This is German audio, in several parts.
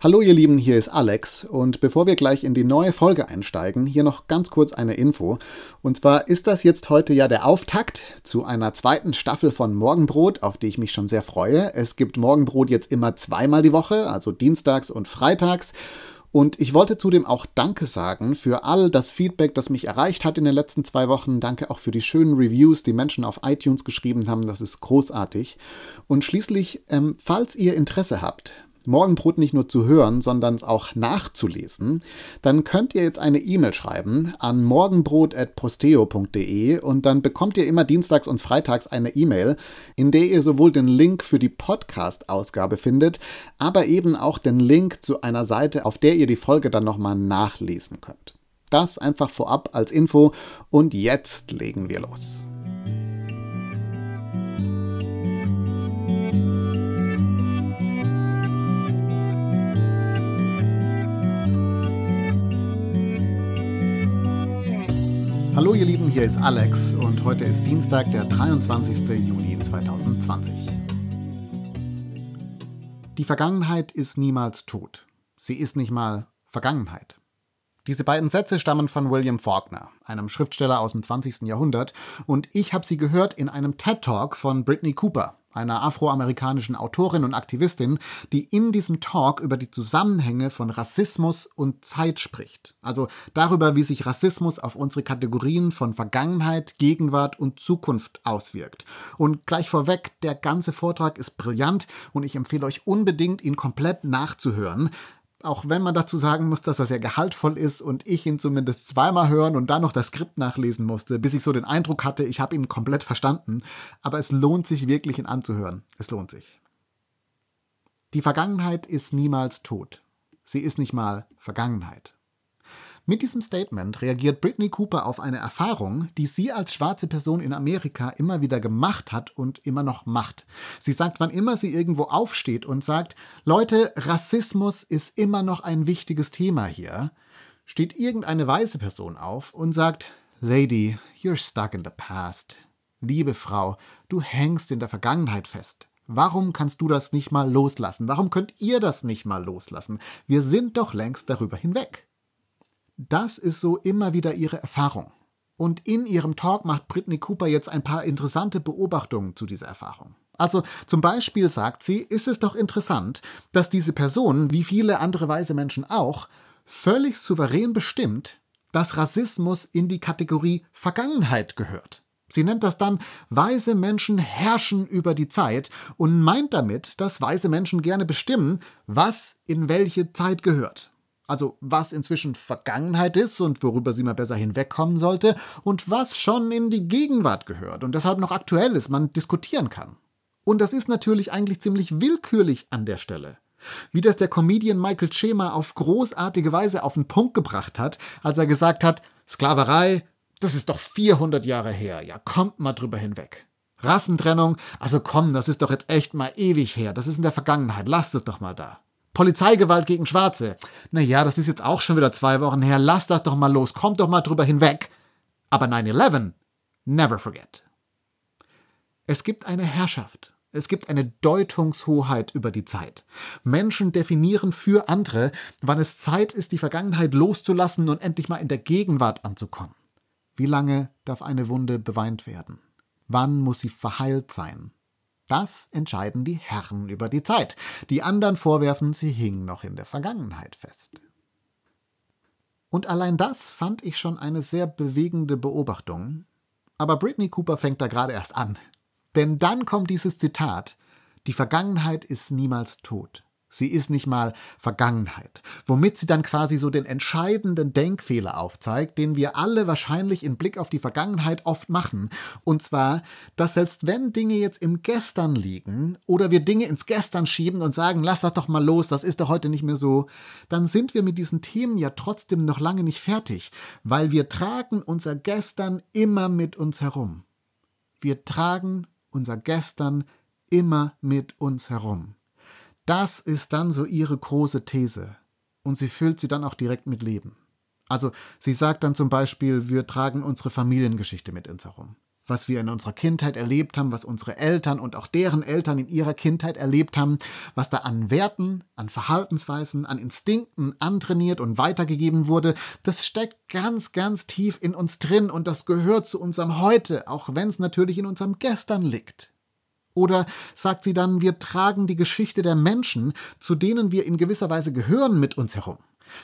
Hallo ihr Lieben, hier ist Alex und bevor wir gleich in die neue Folge einsteigen, hier noch ganz kurz eine Info. Und zwar ist das jetzt heute ja der Auftakt zu einer zweiten Staffel von Morgenbrot, auf die ich mich schon sehr freue. Es gibt Morgenbrot jetzt immer zweimal die Woche, also dienstags und freitags. Und ich wollte zudem auch Danke sagen für all das Feedback, das mich erreicht hat in den letzten zwei Wochen. Danke auch für die schönen Reviews, die Menschen auf iTunes geschrieben haben. Das ist großartig. Und schließlich, ähm, falls ihr Interesse habt, Morgenbrot nicht nur zu hören, sondern auch nachzulesen, dann könnt ihr jetzt eine E-Mail schreiben an morgenbrot.posteo.de und dann bekommt ihr immer dienstags und freitags eine E-Mail, in der ihr sowohl den Link für die Podcast-Ausgabe findet, aber eben auch den Link zu einer Seite, auf der ihr die Folge dann nochmal nachlesen könnt. Das einfach vorab als Info und jetzt legen wir los. Hallo ihr Lieben, hier ist Alex und heute ist Dienstag, der 23. Juni 2020. Die Vergangenheit ist niemals tot. Sie ist nicht mal Vergangenheit. Diese beiden Sätze stammen von William Faulkner, einem Schriftsteller aus dem 20. Jahrhundert, und ich habe sie gehört in einem TED Talk von Brittany Cooper, einer afroamerikanischen Autorin und Aktivistin, die in diesem Talk über die Zusammenhänge von Rassismus und Zeit spricht. Also darüber, wie sich Rassismus auf unsere Kategorien von Vergangenheit, Gegenwart und Zukunft auswirkt. Und gleich vorweg, der ganze Vortrag ist brillant und ich empfehle euch unbedingt, ihn komplett nachzuhören auch wenn man dazu sagen muss, dass er sehr gehaltvoll ist und ich ihn zumindest zweimal hören und dann noch das Skript nachlesen musste, bis ich so den Eindruck hatte, ich habe ihn komplett verstanden. Aber es lohnt sich wirklich, ihn anzuhören. Es lohnt sich. Die Vergangenheit ist niemals tot. Sie ist nicht mal Vergangenheit. Mit diesem Statement reagiert Britney Cooper auf eine Erfahrung, die sie als schwarze Person in Amerika immer wieder gemacht hat und immer noch macht. Sie sagt, wann immer sie irgendwo aufsteht und sagt, Leute, Rassismus ist immer noch ein wichtiges Thema hier, steht irgendeine weiße Person auf und sagt, Lady, you're stuck in the past. Liebe Frau, du hängst in der Vergangenheit fest. Warum kannst du das nicht mal loslassen? Warum könnt ihr das nicht mal loslassen? Wir sind doch längst darüber hinweg. Das ist so immer wieder ihre Erfahrung. Und in ihrem Talk macht Britney Cooper jetzt ein paar interessante Beobachtungen zu dieser Erfahrung. Also zum Beispiel sagt sie, ist es doch interessant, dass diese Person, wie viele andere weise Menschen auch, völlig souverän bestimmt, dass Rassismus in die Kategorie Vergangenheit gehört. Sie nennt das dann, weise Menschen herrschen über die Zeit und meint damit, dass weise Menschen gerne bestimmen, was in welche Zeit gehört. Also was inzwischen Vergangenheit ist und worüber sie mal besser hinwegkommen sollte und was schon in die Gegenwart gehört und deshalb noch aktuell ist, man diskutieren kann. Und das ist natürlich eigentlich ziemlich willkürlich an der Stelle. Wie das der Comedian Michael Chema auf großartige Weise auf den Punkt gebracht hat, als er gesagt hat, Sklaverei, das ist doch 400 Jahre her, ja, kommt mal drüber hinweg. Rassentrennung, also komm, das ist doch jetzt echt mal ewig her, das ist in der Vergangenheit, lasst es doch mal da. Polizeigewalt gegen Schwarze. Naja, das ist jetzt auch schon wieder zwei Wochen her. Lass das doch mal los. Kommt doch mal drüber hinweg. Aber 9-11, never forget. Es gibt eine Herrschaft. Es gibt eine Deutungshoheit über die Zeit. Menschen definieren für andere, wann es Zeit ist, die Vergangenheit loszulassen und endlich mal in der Gegenwart anzukommen. Wie lange darf eine Wunde beweint werden? Wann muss sie verheilt sein? Das entscheiden die Herren über die Zeit. Die anderen vorwerfen, sie hingen noch in der Vergangenheit fest. Und allein das fand ich schon eine sehr bewegende Beobachtung. Aber Britney Cooper fängt da gerade erst an. Denn dann kommt dieses Zitat: Die Vergangenheit ist niemals tot. Sie ist nicht mal Vergangenheit, womit sie dann quasi so den entscheidenden Denkfehler aufzeigt, den wir alle wahrscheinlich in Blick auf die Vergangenheit oft machen. Und zwar, dass selbst wenn Dinge jetzt im Gestern liegen oder wir Dinge ins Gestern schieben und sagen, lass das doch mal los, das ist doch heute nicht mehr so, dann sind wir mit diesen Themen ja trotzdem noch lange nicht fertig, weil wir tragen unser Gestern immer mit uns herum. Wir tragen unser Gestern immer mit uns herum. Das ist dann so ihre große These. Und sie füllt sie dann auch direkt mit Leben. Also sie sagt dann zum Beispiel, wir tragen unsere Familiengeschichte mit uns herum. was wir in unserer Kindheit erlebt haben, was unsere Eltern und auch deren Eltern in ihrer Kindheit erlebt haben, was da an Werten, an Verhaltensweisen, an Instinkten antrainiert und weitergegeben wurde, das steckt ganz, ganz tief in uns drin und das gehört zu unserem Heute, auch wenn es natürlich in unserem Gestern liegt. Oder sagt sie dann, wir tragen die Geschichte der Menschen, zu denen wir in gewisser Weise gehören, mit uns herum.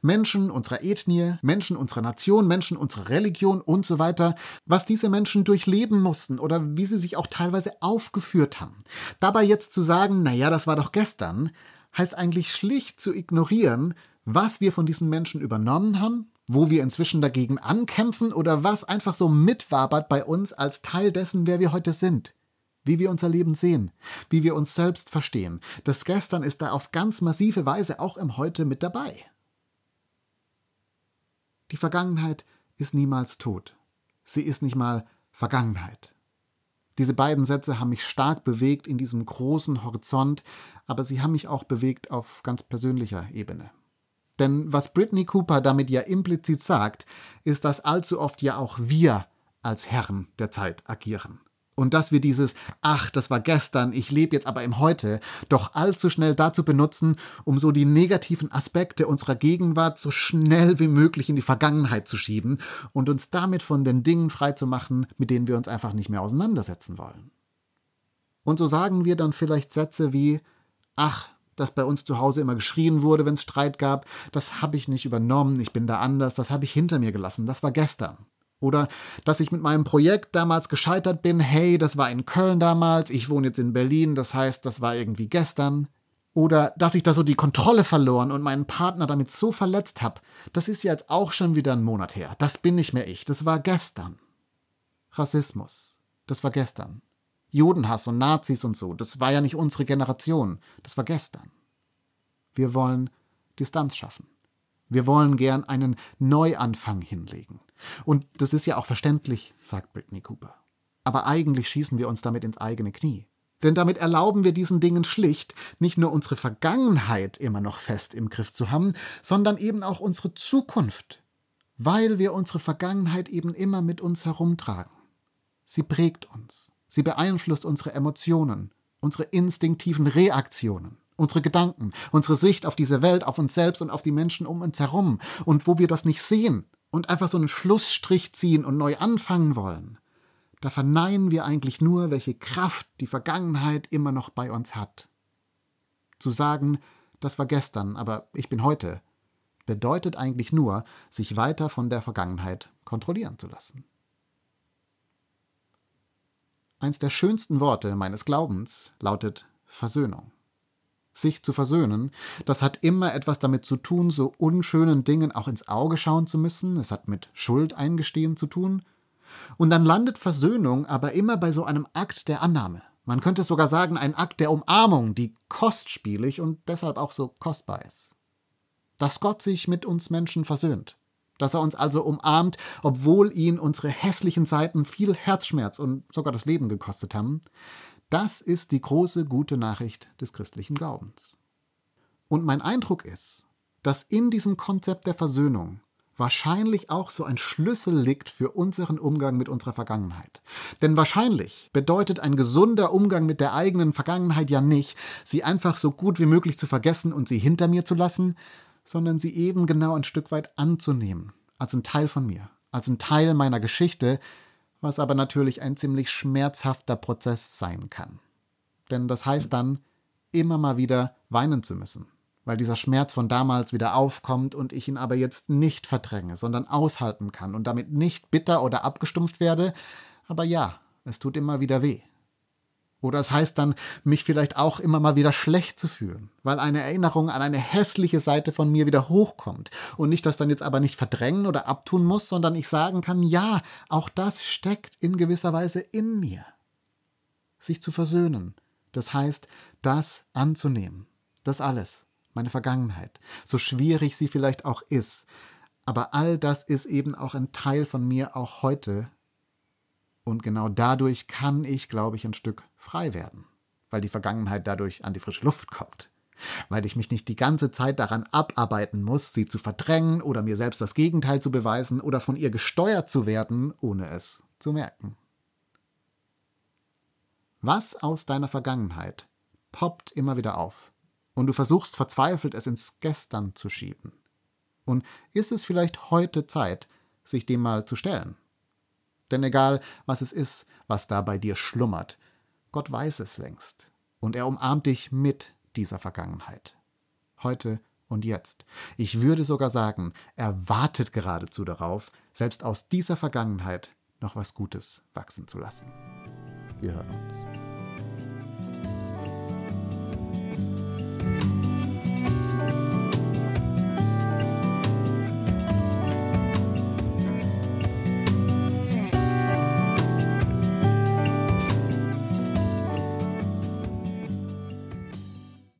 Menschen unserer Ethnie, Menschen unserer Nation, Menschen unserer Religion und so weiter, was diese Menschen durchleben mussten oder wie sie sich auch teilweise aufgeführt haben. Dabei jetzt zu sagen, naja, das war doch gestern, heißt eigentlich schlicht zu ignorieren, was wir von diesen Menschen übernommen haben, wo wir inzwischen dagegen ankämpfen oder was einfach so mitwabert bei uns als Teil dessen, wer wir heute sind wie wir unser Leben sehen, wie wir uns selbst verstehen. Das Gestern ist da auf ganz massive Weise auch im Heute mit dabei. Die Vergangenheit ist niemals tot. Sie ist nicht mal Vergangenheit. Diese beiden Sätze haben mich stark bewegt in diesem großen Horizont, aber sie haben mich auch bewegt auf ganz persönlicher Ebene. Denn was Britney Cooper damit ja implizit sagt, ist, dass allzu oft ja auch wir als Herren der Zeit agieren. Und dass wir dieses Ach, das war gestern, ich lebe jetzt aber im Heute, doch allzu schnell dazu benutzen, um so die negativen Aspekte unserer Gegenwart so schnell wie möglich in die Vergangenheit zu schieben und uns damit von den Dingen freizumachen, mit denen wir uns einfach nicht mehr auseinandersetzen wollen. Und so sagen wir dann vielleicht Sätze wie Ach, dass bei uns zu Hause immer geschrien wurde, wenn es Streit gab, das habe ich nicht übernommen, ich bin da anders, das habe ich hinter mir gelassen, das war gestern. Oder dass ich mit meinem Projekt damals gescheitert bin, hey, das war in Köln damals, ich wohne jetzt in Berlin, das heißt, das war irgendwie gestern. Oder dass ich da so die Kontrolle verloren und meinen Partner damit so verletzt habe, das ist jetzt auch schon wieder ein Monat her. Das bin nicht mehr ich, das war gestern. Rassismus, das war gestern. Judenhass und Nazis und so, das war ja nicht unsere Generation, das war gestern. Wir wollen Distanz schaffen. Wir wollen gern einen Neuanfang hinlegen. Und das ist ja auch verständlich, sagt Brittany Cooper. Aber eigentlich schießen wir uns damit ins eigene Knie. Denn damit erlauben wir diesen Dingen schlicht, nicht nur unsere Vergangenheit immer noch fest im Griff zu haben, sondern eben auch unsere Zukunft, weil wir unsere Vergangenheit eben immer mit uns herumtragen. Sie prägt uns, sie beeinflusst unsere Emotionen, unsere instinktiven Reaktionen unsere Gedanken, unsere Sicht auf diese Welt, auf uns selbst und auf die Menschen um uns herum. Und wo wir das nicht sehen und einfach so einen Schlussstrich ziehen und neu anfangen wollen, da verneinen wir eigentlich nur, welche Kraft die Vergangenheit immer noch bei uns hat. Zu sagen, das war gestern, aber ich bin heute, bedeutet eigentlich nur, sich weiter von der Vergangenheit kontrollieren zu lassen. Eins der schönsten Worte meines Glaubens lautet Versöhnung sich zu versöhnen, das hat immer etwas damit zu tun, so unschönen Dingen auch ins Auge schauen zu müssen, es hat mit Schuld eingestehen zu tun. Und dann landet Versöhnung aber immer bei so einem Akt der Annahme. Man könnte sogar sagen, ein Akt der Umarmung, die kostspielig und deshalb auch so kostbar ist. Dass Gott sich mit uns Menschen versöhnt, dass er uns also umarmt, obwohl ihn unsere hässlichen Seiten viel Herzschmerz und sogar das Leben gekostet haben, das ist die große gute Nachricht des christlichen Glaubens. Und mein Eindruck ist, dass in diesem Konzept der Versöhnung wahrscheinlich auch so ein Schlüssel liegt für unseren Umgang mit unserer Vergangenheit. Denn wahrscheinlich bedeutet ein gesunder Umgang mit der eigenen Vergangenheit ja nicht, sie einfach so gut wie möglich zu vergessen und sie hinter mir zu lassen, sondern sie eben genau ein Stück weit anzunehmen, als ein Teil von mir, als ein Teil meiner Geschichte, was aber natürlich ein ziemlich schmerzhafter Prozess sein kann. Denn das heißt dann, immer mal wieder weinen zu müssen, weil dieser Schmerz von damals wieder aufkommt und ich ihn aber jetzt nicht verdränge, sondern aushalten kann und damit nicht bitter oder abgestumpft werde, aber ja, es tut immer wieder weh. Oder es heißt dann, mich vielleicht auch immer mal wieder schlecht zu fühlen, weil eine Erinnerung an eine hässliche Seite von mir wieder hochkommt. Und ich das dann jetzt aber nicht verdrängen oder abtun muss, sondern ich sagen kann, ja, auch das steckt in gewisser Weise in mir. Sich zu versöhnen, das heißt, das anzunehmen, das alles, meine Vergangenheit, so schwierig sie vielleicht auch ist, aber all das ist eben auch ein Teil von mir auch heute und genau dadurch kann ich, glaube ich, ein Stück frei werden, weil die Vergangenheit dadurch an die frische Luft kommt. Weil ich mich nicht die ganze Zeit daran abarbeiten muss, sie zu verdrängen oder mir selbst das Gegenteil zu beweisen oder von ihr gesteuert zu werden, ohne es zu merken. Was aus deiner Vergangenheit poppt immer wieder auf und du versuchst verzweifelt, es ins Gestern zu schieben. Und ist es vielleicht heute Zeit, sich dem mal zu stellen? Denn egal, was es ist, was da bei dir schlummert, Gott weiß es längst. Und er umarmt dich mit dieser Vergangenheit. Heute und jetzt. Ich würde sogar sagen, er wartet geradezu darauf, selbst aus dieser Vergangenheit noch was Gutes wachsen zu lassen. Wir hören uns.